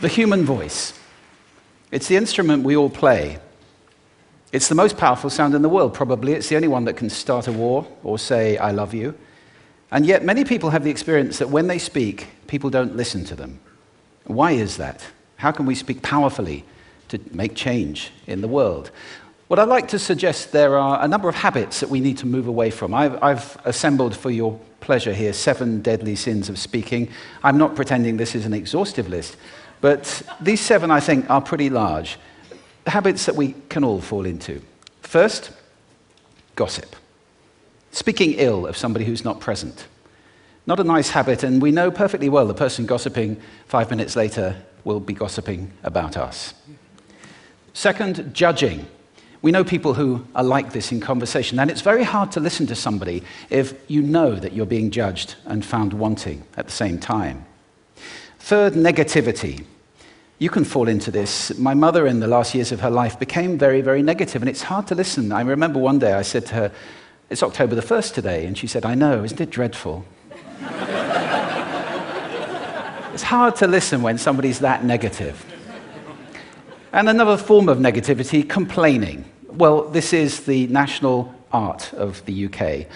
The human voice. It's the instrument we all play. It's the most powerful sound in the world, probably. It's the only one that can start a war or say, I love you. And yet, many people have the experience that when they speak, people don't listen to them. Why is that? How can we speak powerfully to make change in the world? What I'd like to suggest there are a number of habits that we need to move away from. I've, I've, assembled for your pleasure here seven deadly sins of speaking. I'm not pretending this is an exhaustive list, but these seven, I think, are pretty large. Habits that we can all fall into. First, gossip. Speaking ill of somebody who's not present. Not a nice habit, and we know perfectly well the person gossiping five minutes later will be gossiping about us. Second, judging. We know people who are like this in conversation, and it's very hard to listen to somebody if you know that you're being judged and found wanting at the same time. Third, negativity. You can fall into this. My mother, in the last years of her life, became very, very negative, and it's hard to listen. I remember one day I said to her, It's October the 1st today, and she said, I know, isn't it dreadful? it's hard to listen when somebody's that negative. And another form of negativity, complaining. Well, this is the national art of the UK.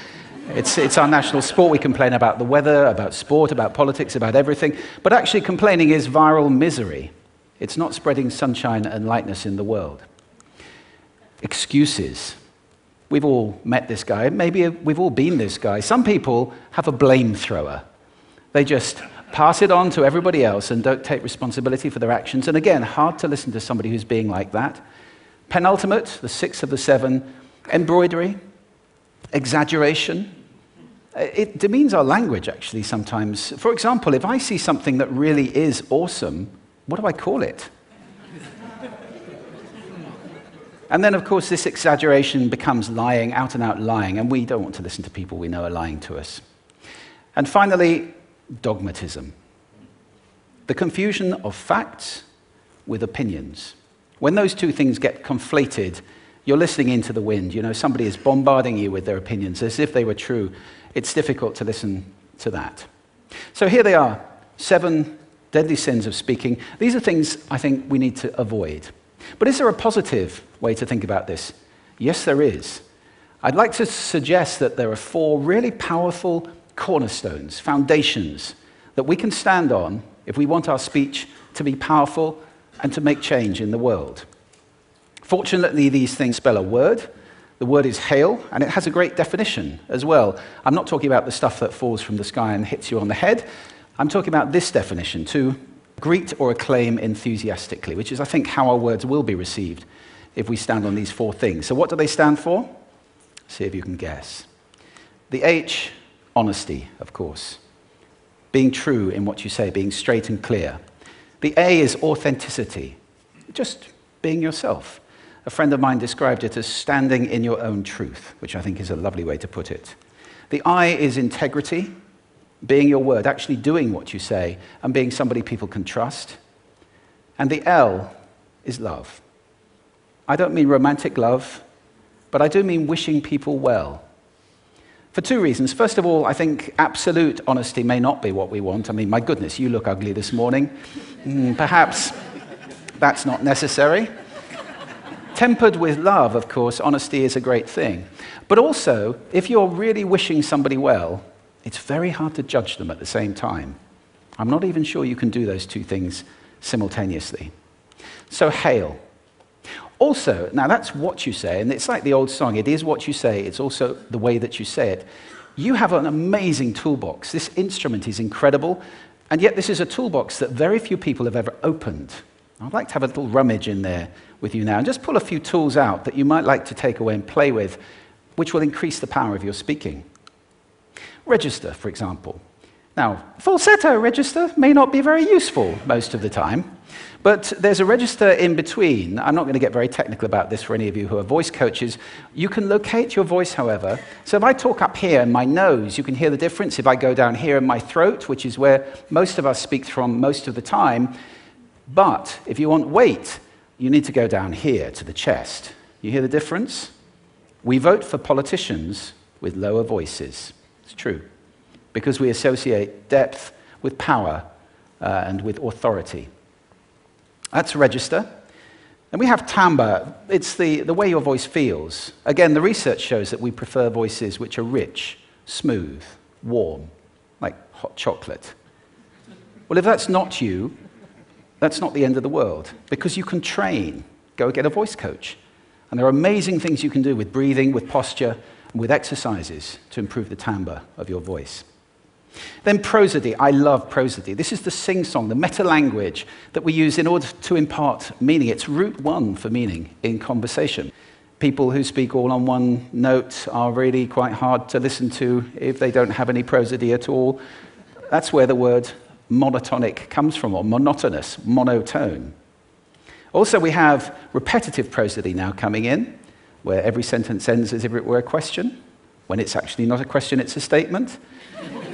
It's, it's our national sport. We complain about the weather, about sport, about politics, about everything. But actually, complaining is viral misery. It's not spreading sunshine and lightness in the world. Excuses. We've all met this guy. Maybe we've all been this guy. Some people have a blame thrower. They just pass it on to everybody else and don't take responsibility for their actions. And again, hard to listen to somebody who's being like that. Penultimate, the sixth of the seven, embroidery, exaggeration. Uh, it demeans our language, actually, sometimes. For example, if I see something that really is awesome, what do I call it? and then, of course, this exaggeration becomes lying, out and out lying, and we don't want to listen to people we know are lying to us. And finally, dogmatism the confusion of facts with opinions. When those two things get conflated, you're listening into the wind. You know, somebody is bombarding you with their opinions as if they were true. It's difficult to listen to that. So here they are seven deadly sins of speaking. These are things I think we need to avoid. But is there a positive way to think about this? Yes, there is. I'd like to suggest that there are four really powerful cornerstones, foundations that we can stand on if we want our speech to be powerful and to make change in the world. Fortunately, these things spell a word. The word is hail, and it has a great definition as well. I'm not talking about the stuff that falls from the sky and hits you on the head. I'm talking about this definition to greet or acclaim enthusiastically, which is, I think, how our words will be received if we stand on these four things. So, what do they stand for? See if you can guess. The H Honesty, of course. Being true in what you say, being straight and clear. The A is authenticity, just being yourself. A friend of mine described it as standing in your own truth, which I think is a lovely way to put it. The I is integrity, being your word, actually doing what you say, and being somebody people can trust. And the L is love. I don't mean romantic love, but I do mean wishing people well, for two reasons. First of all, I think absolute honesty may not be what we want. I mean, my goodness, you look ugly this morning. Mm, perhaps that's not necessary. Tempered with love, of course, honesty is a great thing. But also, if you're really wishing somebody well, it's very hard to judge them at the same time. I'm not even sure you can do those two things simultaneously. So, hail. Also, now that's what you say, and it's like the old song it is what you say, it's also the way that you say it. You have an amazing toolbox. This instrument is incredible, and yet this is a toolbox that very few people have ever opened. I'd like to have a little rummage in there with you now and just pull a few tools out that you might like to take away and play with, which will increase the power of your speaking. Register, for example. Now, falsetto register may not be very useful most of the time. But there's a register in between. I'm not going to get very technical about this for any of you who are voice coaches. You can locate your voice, however. So if I talk up here in my nose, you can hear the difference. If I go down here in my throat, which is where most of us speak from most of the time. But if you want weight, you need to go down here to the chest. You hear the difference? We vote for politicians with lower voices. It's true. Because we associate depth with power uh, and with authority. That's register. And we have timbre. It's the, the way your voice feels. Again, the research shows that we prefer voices which are rich, smooth, warm, like hot chocolate. Well, if that's not you, that's not the end of the world because you can train. Go get a voice coach. And there are amazing things you can do with breathing, with posture, and with exercises to improve the timbre of your voice. Then prosody. I love prosody. This is the sing song, the meta language that we use in order to impart meaning. It's root one for meaning in conversation. People who speak all on one note are really quite hard to listen to if they don't have any prosody at all. That's where the word monotonic comes from, or monotonous, monotone. Also, we have repetitive prosody now coming in, where every sentence ends as if it were a question, when it's actually not a question, it's a statement.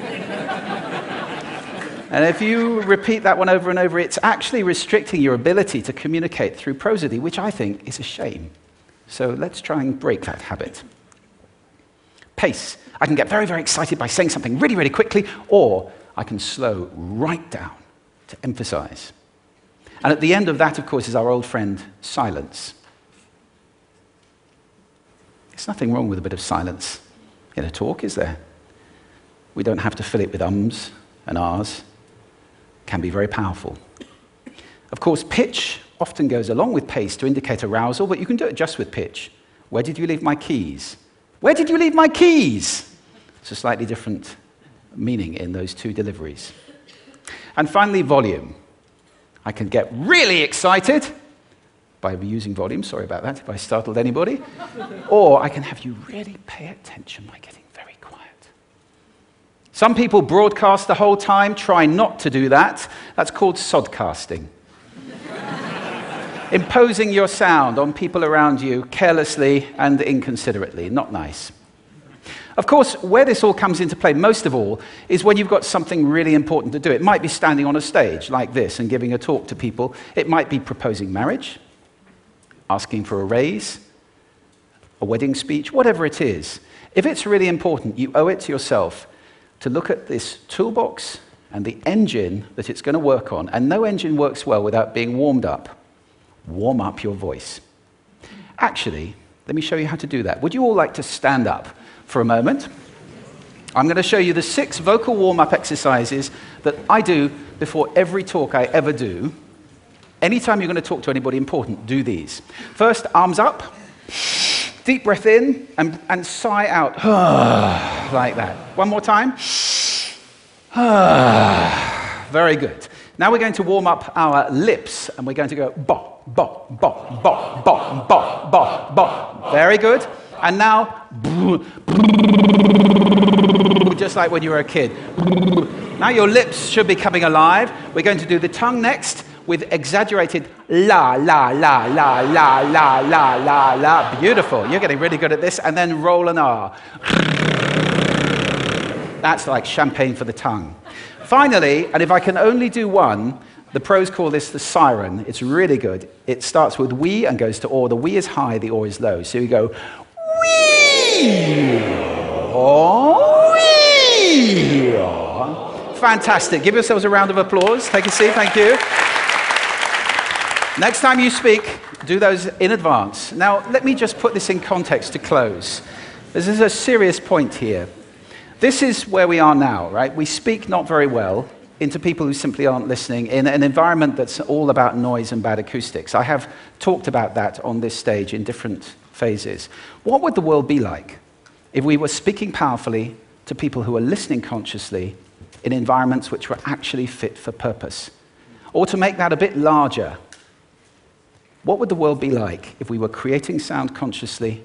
And if you repeat that one over and over, it's actually restricting your ability to communicate through prosody, which I think is a shame. So let's try and break that habit. Pace. I can get very, very excited by saying something really, really quickly, or I can slow right down to emphasize. And at the end of that, of course, is our old friend silence. There's nothing wrong with a bit of silence in a talk, is there? We don't have to fill it with ums and ahs can be very powerful. Of course, pitch often goes along with pace to indicate arousal, but you can do it just with pitch. Where did you leave my keys? Where did you leave my keys? It's a slightly different meaning in those two deliveries. And finally, volume. I can get really excited by using volume, sorry about that if I startled anybody, or I can have you really pay attention by getting very quiet. some people broadcast the whole time, try not to do that. That's called sodcasting. Imposing your sound on people around you carelessly and inconsiderately. Not nice. Of course, where this all comes into play most of all is when you've got something really important to do. It might be standing on a stage like this and giving a talk to people. It might be proposing marriage, asking for a raise, a wedding speech, whatever it is. If it's really important, you owe it to yourself to look at this toolbox and the engine that it's going to work on. And no engine works well without being warmed up. Warm up your voice. Actually, let me show you how to do that. Would you all like to stand up for a moment? I'm going to show you the six vocal warm up exercises that I do before every talk I ever do. Anytime you're going to talk to anybody important, do these. First, arms up. Deep breath in and, and sigh out. like that. One more time. Very good. Now we're going to warm up our lips and we're going to go bop, bop, bop, bop, bop, bop, bop. Very good. And now, just like when you were a kid. Now your lips should be coming alive. We're going to do the tongue next with exaggerated la, la, la, la, la, la, la, la, la. Beautiful. You're getting really good at this. And then roll an R. That's like champagne for the tongue. Finally, and if I can only do one, the pros call this the siren. It's really good. It starts with we and goes to or. The we is high, the or is low. So you go Fantastic. Give yourselves a round of applause. Take a seat. Thank you. Next time you speak, do those in advance. Now, let me just put this in context to close. This is a serious point here. This is where we are now, right? We speak not very well into people who simply aren't listening in an environment that's all about noise and bad acoustics. I have talked about that on this stage in different phases. What would the world be like if we were speaking powerfully to people who are listening consciously in environments which were actually fit for purpose? Or to make that a bit larger, what would the world be like if we were creating sound consciously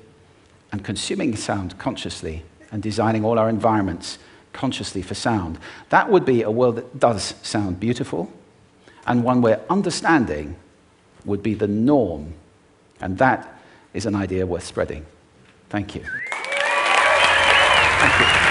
and consuming sound consciously and designing all our environments consciously for sound? That would be a world that does sound beautiful and one where understanding would be the norm. And that is an idea worth spreading. Thank you. Thank you.